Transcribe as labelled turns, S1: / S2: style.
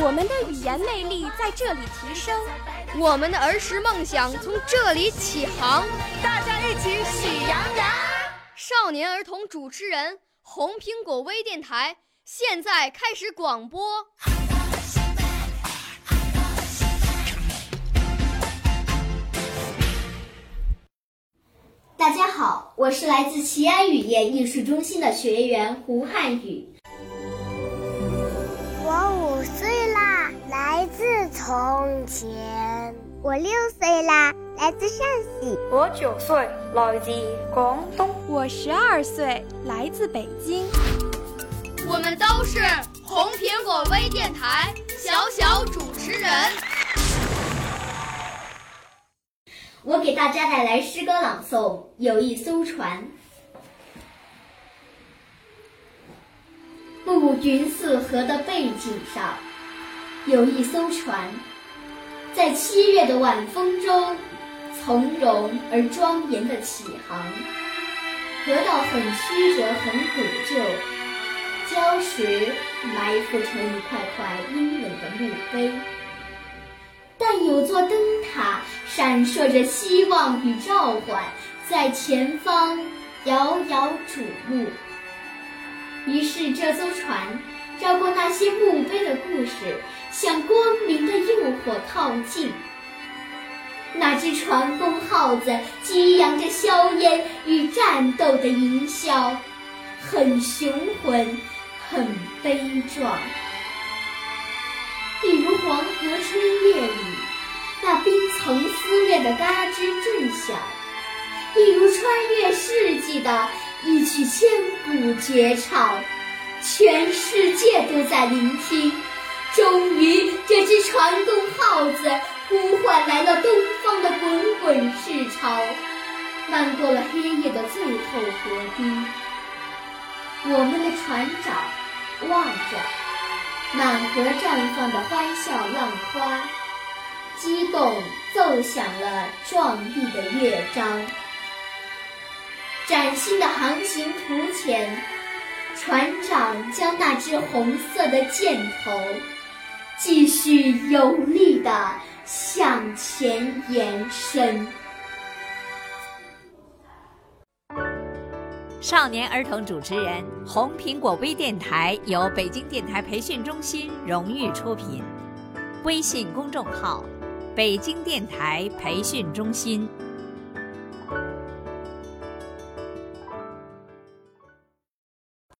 S1: 我们的语言魅力在这里提升，
S2: 我们的儿时梦想从这里起航。
S3: 大家一起喜羊羊。
S2: 少年儿童主持人，红苹果微电台现在开始广播。
S4: 大家好，我是来自齐安语言艺术中心的学员胡汉宇。
S5: 我五岁啦，来自从前。我六岁啦，来自陕西。
S6: 我九岁，来自广东。
S1: 我十二岁，来自北京。
S2: 我们都是红苹果微电台小小主持人。
S4: 我给大家带来诗歌朗诵《有一艘船》。暮云四河的背景上，有一艘船，在七月的晚风中，从容而庄严地起航。河道很曲折，很古旧，礁石埋伏成一块块阴冷的墓碑。但有座灯塔闪烁着希望与召唤，在前方遥遥瞩目。于是，这艘船绕过那些墓碑的故事，向光明的诱惑靠近。那只船工号子激扬着硝烟与战斗的营销，很雄浑，很悲壮。一如黄河春夜里，那冰层撕裂的嘎吱震响；一如穿越世纪的一曲千古绝唱，全世界都在聆听。终于，这只船工号子呼唤来了东方的滚滚赤潮，漫过了黑夜的最后河堤。我们的船长望着。满河绽放的欢笑浪花，激动奏响了壮丽的乐章。崭新的航行图前，船长将那只红色的箭头继续有力地向前延伸。
S7: 少年儿童主持人，红苹果微电台由北京电台培训中心荣誉出品，微信公众号：北京电台培训中心。